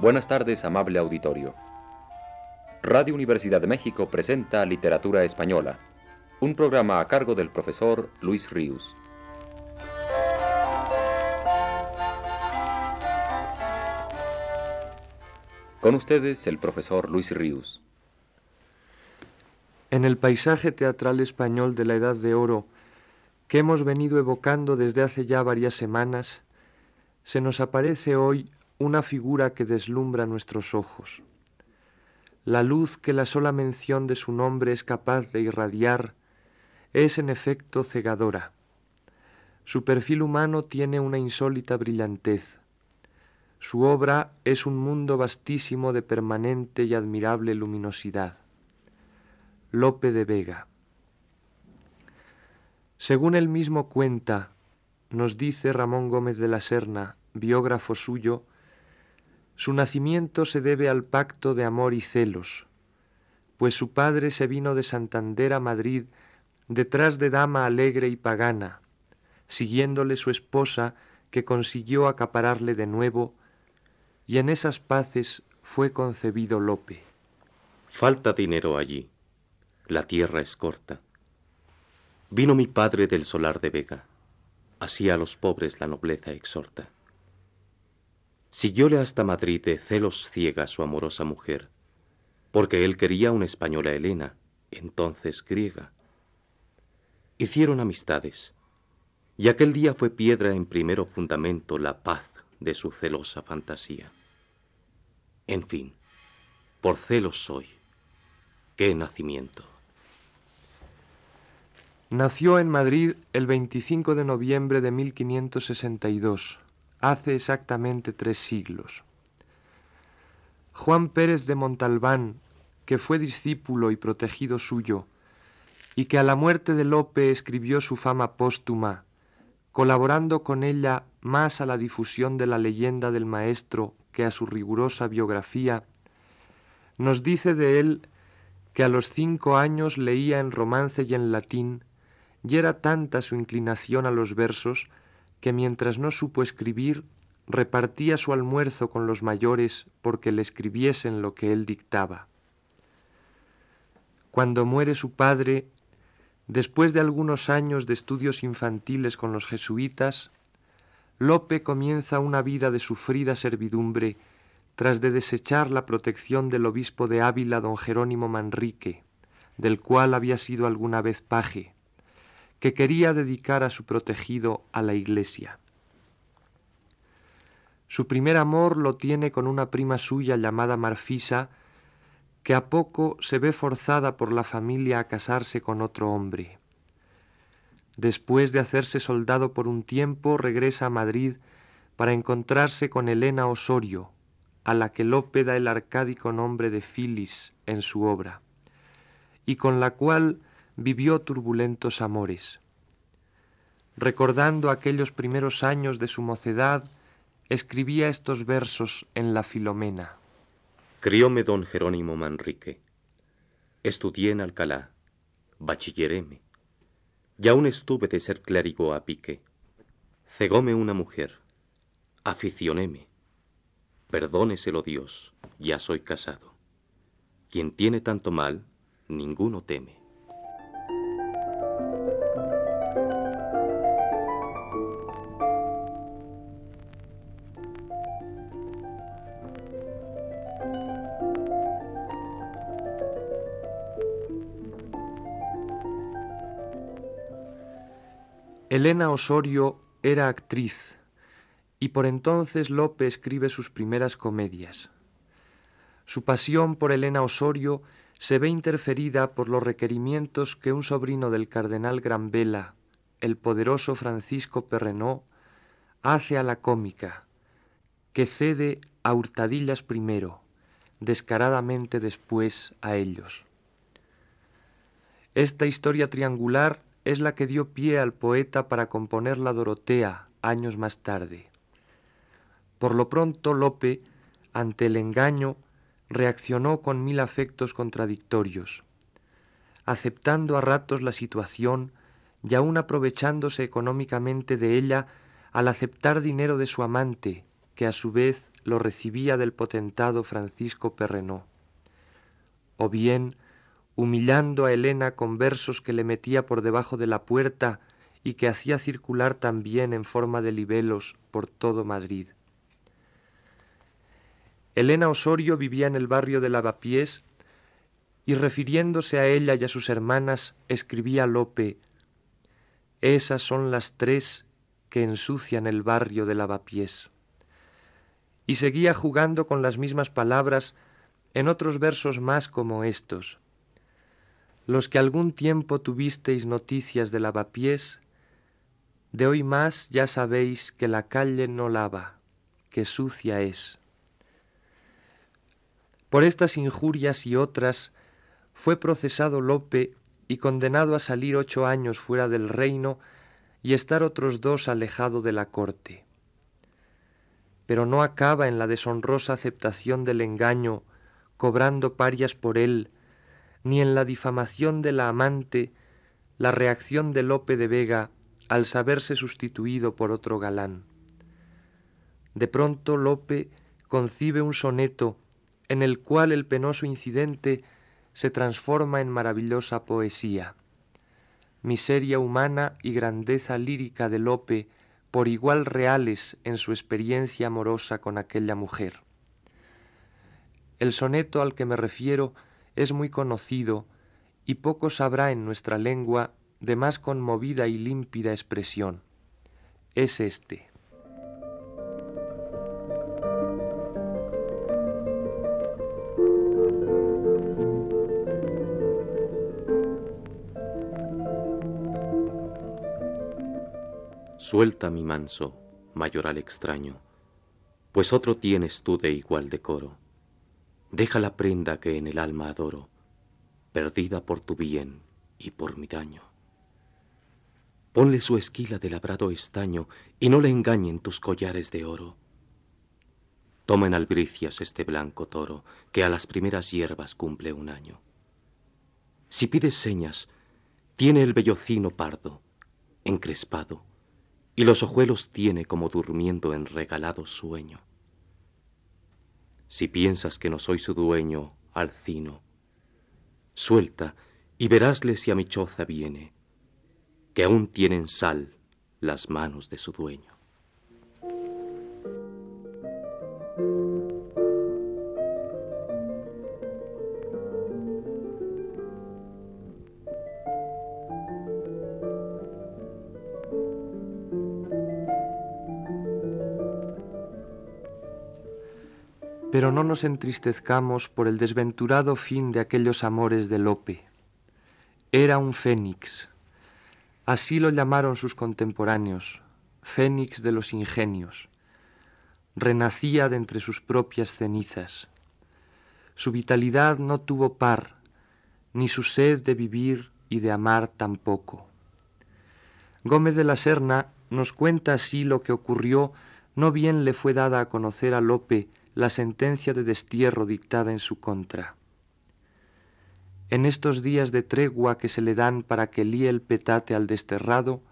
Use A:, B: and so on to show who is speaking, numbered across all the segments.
A: Buenas tardes, amable auditorio. Radio Universidad de México presenta Literatura Española, un programa a cargo del profesor Luis Ríos. Con ustedes el profesor Luis Ríos.
B: En el paisaje teatral español de la Edad de Oro, que hemos venido evocando desde hace ya varias semanas, se nos aparece hoy una figura que deslumbra nuestros ojos. La luz que la sola mención de su nombre es capaz de irradiar es en efecto cegadora. Su perfil humano tiene una insólita brillantez. Su obra es un mundo vastísimo de permanente y admirable luminosidad. Lope de Vega. Según él mismo cuenta, nos dice Ramón Gómez de la Serna, biógrafo suyo, su nacimiento se debe al pacto de amor y celos, pues su padre se vino de Santander a Madrid detrás de dama alegre y pagana, siguiéndole su esposa que consiguió acapararle de nuevo, y en esas paces fue concebido Lope.
C: Falta dinero allí, la tierra es corta. Vino mi padre del solar de Vega, así a los pobres la nobleza exhorta. Siguióle hasta Madrid de celos ciega su amorosa mujer, porque él quería una española Helena, entonces griega. Hicieron amistades, y aquel día fue piedra en primero fundamento la paz de su celosa fantasía. En fin, por celos soy. ¡Qué nacimiento!
B: Nació en Madrid el 25 de noviembre de 1562 hace exactamente tres siglos. Juan Pérez de Montalbán, que fue discípulo y protegido suyo, y que a la muerte de Lope escribió su fama póstuma, colaborando con ella más a la difusión de la leyenda del maestro que a su rigurosa biografía, nos dice de él que a los cinco años leía en romance y en latín, y era tanta su inclinación a los versos que mientras no supo escribir, repartía su almuerzo con los mayores porque le escribiesen lo que él dictaba. Cuando muere su padre, después de algunos años de estudios infantiles con los jesuitas, Lope comienza una vida de sufrida servidumbre tras de desechar la protección del obispo de Ávila don Jerónimo Manrique, del cual había sido alguna vez paje, que quería dedicar a su protegido a la Iglesia. Su primer amor lo tiene con una prima suya llamada Marfisa, que a poco se ve forzada por la familia a casarse con otro hombre. Después de hacerse soldado por un tiempo, regresa a Madrid para encontrarse con Elena Osorio, a la que Lope da el arcádico nombre de Filis en su obra, y con la cual vivió turbulentos amores. Recordando aquellos primeros años de su mocedad, escribía estos versos en la Filomena.
C: Crióme don Jerónimo Manrique. Estudié en Alcalá, bachilleréme, y aún estuve de ser clérigo a pique. Cegóme una mujer, aficionéme. Perdóneselo Dios, ya soy casado. Quien tiene tanto mal, ninguno teme.
B: Elena Osorio era actriz y por entonces Lope escribe sus primeras comedias. Su pasión por Elena Osorio se ve interferida por los requerimientos que un sobrino del cardenal Granvela, el poderoso Francisco Perrenó, hace a la cómica, que cede a hurtadillas primero, descaradamente después a ellos. Esta historia triangular es la que dio pie al poeta para componer la Dorotea años más tarde. Por lo pronto Lope, ante el engaño, reaccionó con mil afectos contradictorios, aceptando a ratos la situación y aun aprovechándose económicamente de ella al aceptar dinero de su amante, que a su vez lo recibía del potentado Francisco Perrenó, o bien humillando a Elena con versos que le metía por debajo de la puerta y que hacía circular también en forma de libelos por todo Madrid. Elena Osorio vivía en el barrio de Lavapiés y refiriéndose a ella y a sus hermanas escribía Lope Esas son las tres que ensucian el barrio de Lavapiés. Y seguía jugando con las mismas palabras en otros versos más como estos. Los que algún tiempo tuvisteis noticias de Lavapiés, de hoy más ya sabéis que la calle no lava, que sucia es. Por estas injurias y otras fue procesado Lope y condenado a salir ocho años fuera del reino y estar otros dos alejado de la corte. Pero no acaba en la deshonrosa aceptación del engaño, cobrando parias por él, ni en la difamación de la amante, la reacción de Lope de Vega al saberse sustituido por otro galán. De pronto Lope concibe un soneto en el cual el penoso incidente se transforma en maravillosa poesía. Miseria humana y grandeza lírica de Lope por igual reales en su experiencia amorosa con aquella mujer. El soneto al que me refiero es muy conocido y poco sabrá en nuestra lengua de más conmovida y límpida expresión. Es este.
C: Suelta mi manso, mayoral extraño, pues otro tienes tú de igual decoro. Deja la prenda que en el alma adoro, perdida por tu bien y por mi daño. Ponle su esquila de labrado estaño y no le engañen tus collares de oro. Toma en albricias este blanco toro que a las primeras hierbas cumple un año. Si pides señas, tiene el vellocino pardo, encrespado, y los ojuelos tiene como durmiendo en regalado sueño. Si piensas que no soy su dueño, Alcino, suelta y verásle si a mi choza viene, que aún tienen sal las manos de su dueño.
B: Pero no nos entristezcamos por el desventurado fin de aquellos amores de Lope. Era un fénix. Así lo llamaron sus contemporáneos, fénix de los ingenios. Renacía de entre sus propias cenizas. Su vitalidad no tuvo par, ni su sed de vivir y de amar tampoco. Gómez de la Serna nos cuenta así lo que ocurrió, no bien le fue dada a conocer a Lope la sentencia de destierro dictada en su contra. En estos días de tregua que se le dan para que líe el petate al desterrado,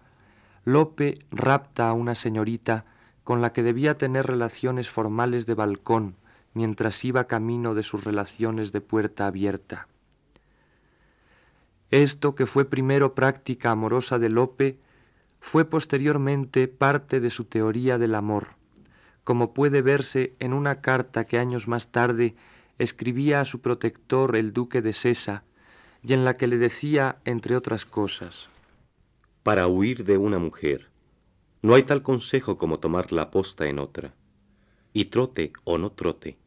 B: Lope rapta a una señorita con la que debía tener relaciones formales de balcón mientras iba camino de sus relaciones de puerta abierta. Esto, que fue primero práctica amorosa de Lope, fue posteriormente parte de su teoría del amor como puede verse en una carta que años más tarde escribía a su protector el duque de Sesa, y en la que le decía, entre otras cosas,
C: Para huir de una mujer, no hay tal consejo como tomar la posta en otra, y trote o no trote,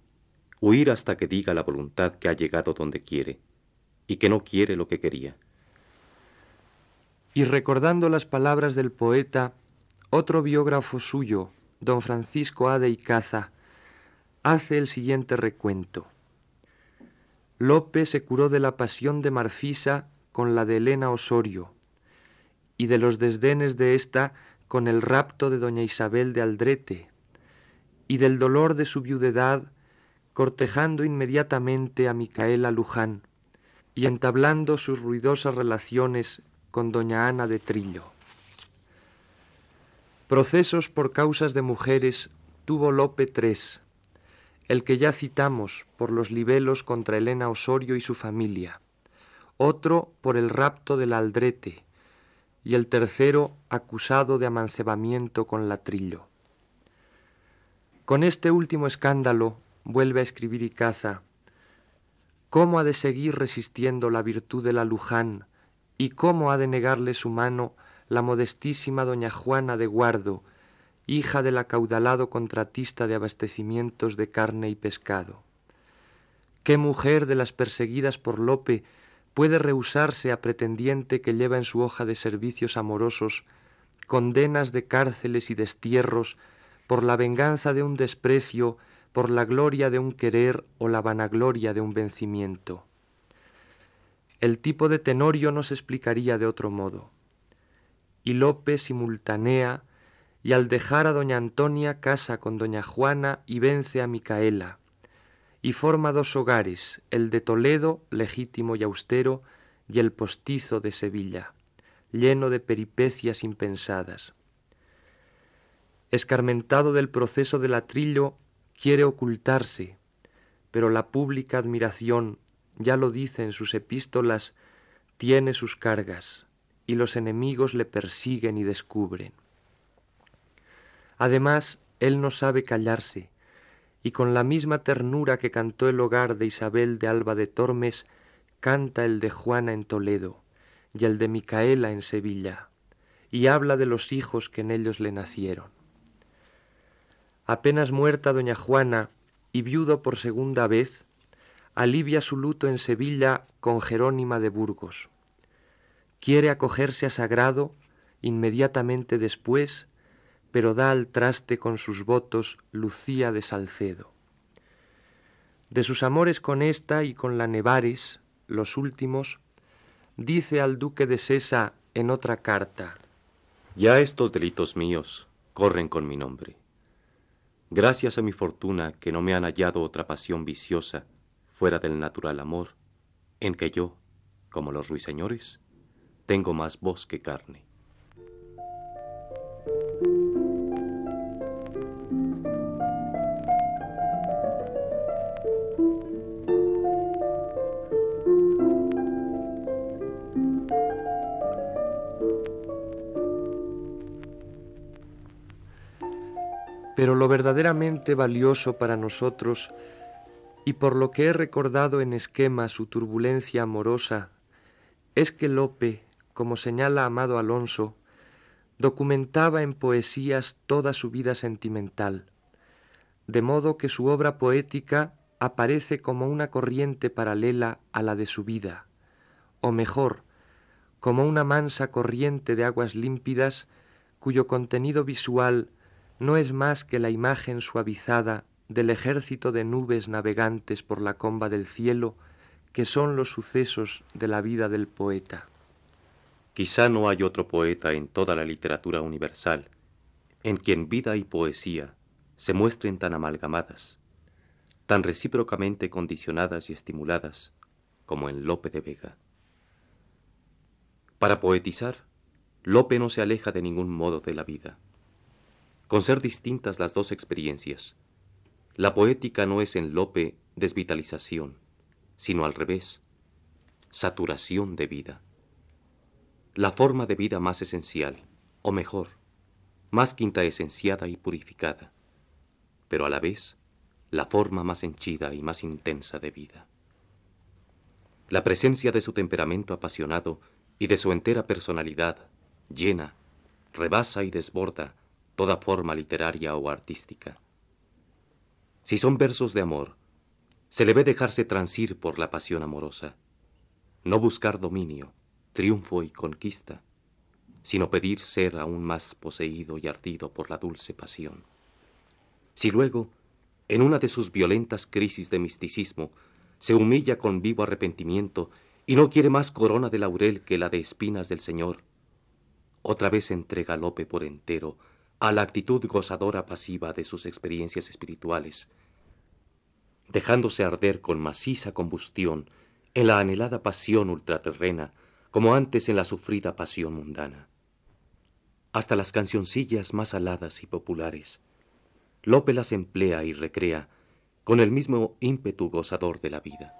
C: huir hasta que diga la voluntad que ha llegado donde quiere, y que no quiere lo que quería.
B: Y recordando las palabras del poeta, otro biógrafo suyo, don Francisco A. de Icaza, hace el siguiente recuento. Lope se curó de la pasión de Marfisa con la de Elena Osorio, y de los desdenes de ésta con el rapto de doña Isabel de Aldrete, y del dolor de su viudedad cortejando inmediatamente a Micaela Luján, y entablando sus ruidosas relaciones con doña Ana de Trillo. Procesos por causas de mujeres tuvo Lope tres, el que ya citamos por los libelos contra Elena Osorio y su familia, otro por el rapto del Aldrete, y el tercero acusado de amancebamiento con latrillo. Con este último escándalo, vuelve a escribir Icaza, ¿cómo ha de seguir resistiendo la virtud de la Luján y cómo ha de negarle su mano la modestísima doña Juana de Guardo, hija del acaudalado contratista de abastecimientos de carne y pescado? ¿Qué mujer de las perseguidas por Lope puede rehusarse a pretendiente que lleva en su hoja de servicios amorosos condenas de cárceles y destierros por la venganza de un desprecio, por la gloria de un querer o la vanagloria de un vencimiento. El tipo de Tenorio no se explicaría de otro modo. Y Lope simultanea y al dejar a doña Antonia casa con doña Juana y vence a Micaela, y forma dos hogares, el de Toledo, legítimo y austero, y el postizo de Sevilla, lleno de peripecias impensadas. Escarmentado del proceso del atrillo, quiere ocultarse, pero la pública admiración, ya lo dice en sus epístolas, tiene sus cargas, y los enemigos le persiguen y descubren. Además, él no sabe callarse, y con la misma ternura que cantó el hogar de Isabel de Alba de Tormes, canta el de Juana en Toledo y el de Micaela en Sevilla, y habla de los hijos que en ellos le nacieron. Apenas muerta doña Juana y viudo por segunda vez, alivia su luto en Sevilla con Jerónima de Burgos. Quiere acogerse a sagrado inmediatamente después pero da al traste con sus votos Lucía de Salcedo. De sus amores con ésta y con la Nevares, los últimos, dice al duque de Sesa en otra carta,
C: Ya estos delitos míos corren con mi nombre. Gracias a mi fortuna que no me han hallado otra pasión viciosa fuera del natural amor, en que yo, como los ruiseñores, tengo más voz que carne.
B: Pero lo verdaderamente valioso para nosotros, y por lo que he recordado en esquema su turbulencia amorosa, es que Lope, como señala Amado Alonso, documentaba en poesías toda su vida sentimental, de modo que su obra poética aparece como una corriente paralela a la de su vida, o mejor, como una mansa corriente de aguas límpidas cuyo contenido visual no es más que la imagen suavizada del ejército de nubes navegantes por la comba del cielo que son los sucesos de la vida del poeta.
C: Quizá no hay otro poeta en toda la literatura universal en quien vida y poesía se muestren tan amalgamadas, tan recíprocamente condicionadas y estimuladas como en Lope de Vega. Para poetizar, Lope no se aleja de ningún modo de la vida con ser distintas las dos experiencias. La poética no es en Lope desvitalización, sino al revés, saturación de vida. La forma de vida más esencial, o mejor, más quinta esenciada y purificada, pero a la vez la forma más henchida y más intensa de vida. La presencia de su temperamento apasionado y de su entera personalidad, llena, rebasa y desborda toda forma literaria o artística. Si son versos de amor, se le ve dejarse transir por la pasión amorosa, no buscar dominio, triunfo y conquista, sino pedir ser aún más poseído y ardido por la dulce pasión. Si luego, en una de sus violentas crisis de misticismo, se humilla con vivo arrepentimiento y no quiere más corona de laurel que la de espinas del Señor, otra vez entrega Lope por entero a la actitud gozadora pasiva de sus experiencias espirituales, dejándose arder con maciza combustión en la anhelada pasión ultraterrena, como antes en la sufrida pasión mundana. Hasta las cancioncillas más aladas y populares, Lope las emplea y recrea con el mismo ímpetu gozador de la vida.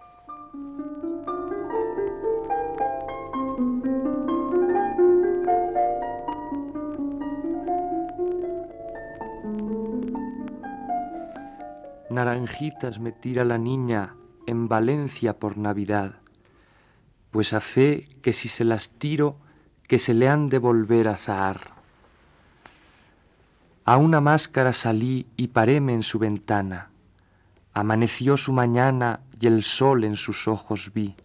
B: Naranjitas me tira la niña en Valencia por Navidad, pues a fe que si se las tiro, que se le han de volver a zahar. A una máscara salí y paréme en su ventana. Amaneció su mañana y el sol en sus ojos vi.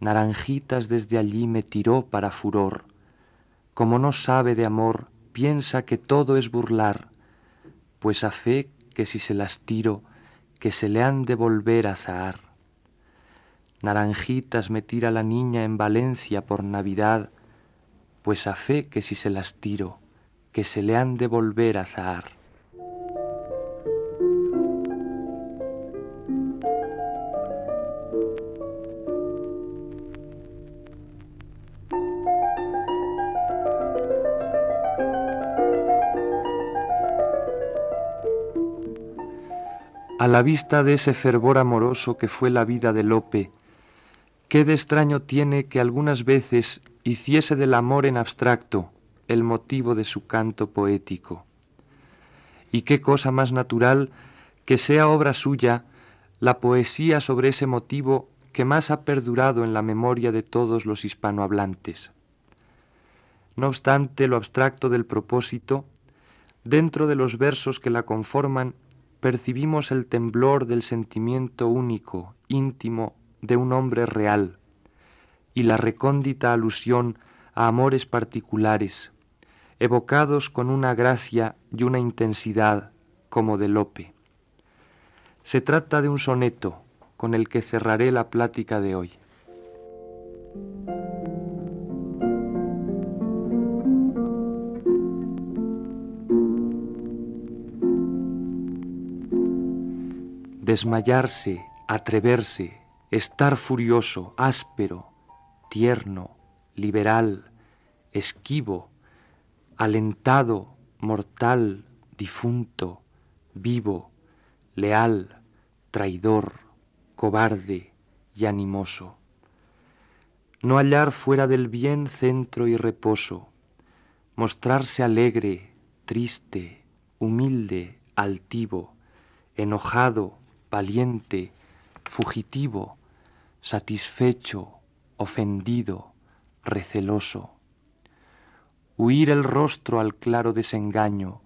B: Naranjitas desde allí me tiró para furor. Como no sabe de amor, piensa que todo es burlar, pues a fe que si se las tiro, que se le han de volver a zahar. Naranjitas me tira la niña en Valencia por Navidad, pues a fe que si se las tiro, que se le han de volver a zahar. a la vista de ese fervor amoroso que fue la vida de Lope, qué de extraño tiene que algunas veces hiciese del amor en abstracto el motivo de su canto poético. Y qué cosa más natural que sea obra suya la poesía sobre ese motivo que más ha perdurado en la memoria de todos los hispanohablantes. No obstante lo abstracto del propósito, dentro de los versos que la conforman percibimos el temblor del sentimiento único, íntimo, de un hombre real, y la recóndita alusión a amores particulares, evocados con una gracia y una intensidad como de Lope. Se trata de un soneto con el que cerraré la plática de hoy. desmayarse, atreverse, estar furioso, áspero, tierno, liberal, esquivo, alentado, mortal, difunto, vivo, leal, traidor, cobarde y animoso. No hallar fuera del bien centro y reposo, mostrarse alegre, triste, humilde, altivo, enojado, valiente, fugitivo, satisfecho, ofendido, receloso. Huir el rostro al claro desengaño,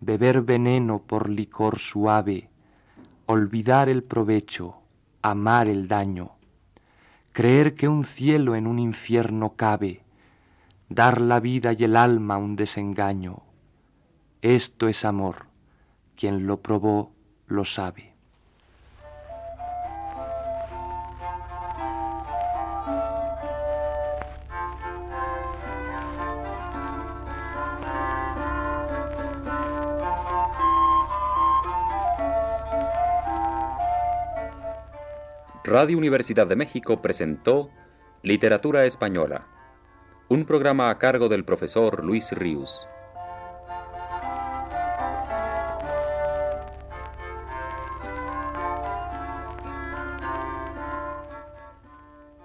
B: beber veneno por licor suave, olvidar el provecho, amar el daño, creer que un cielo en un infierno cabe, dar la vida y el alma un desengaño. Esto es amor, quien lo probó lo sabe.
A: Radio Universidad de México presentó Literatura Española, un programa a cargo del profesor Luis Ríos.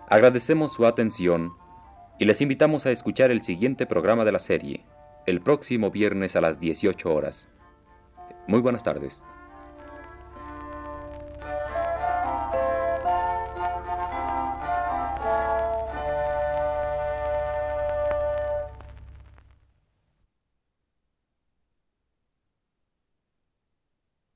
A: Agradecemos su atención y les invitamos a escuchar el siguiente programa de la serie, el próximo viernes a las 18 horas. Muy buenas tardes.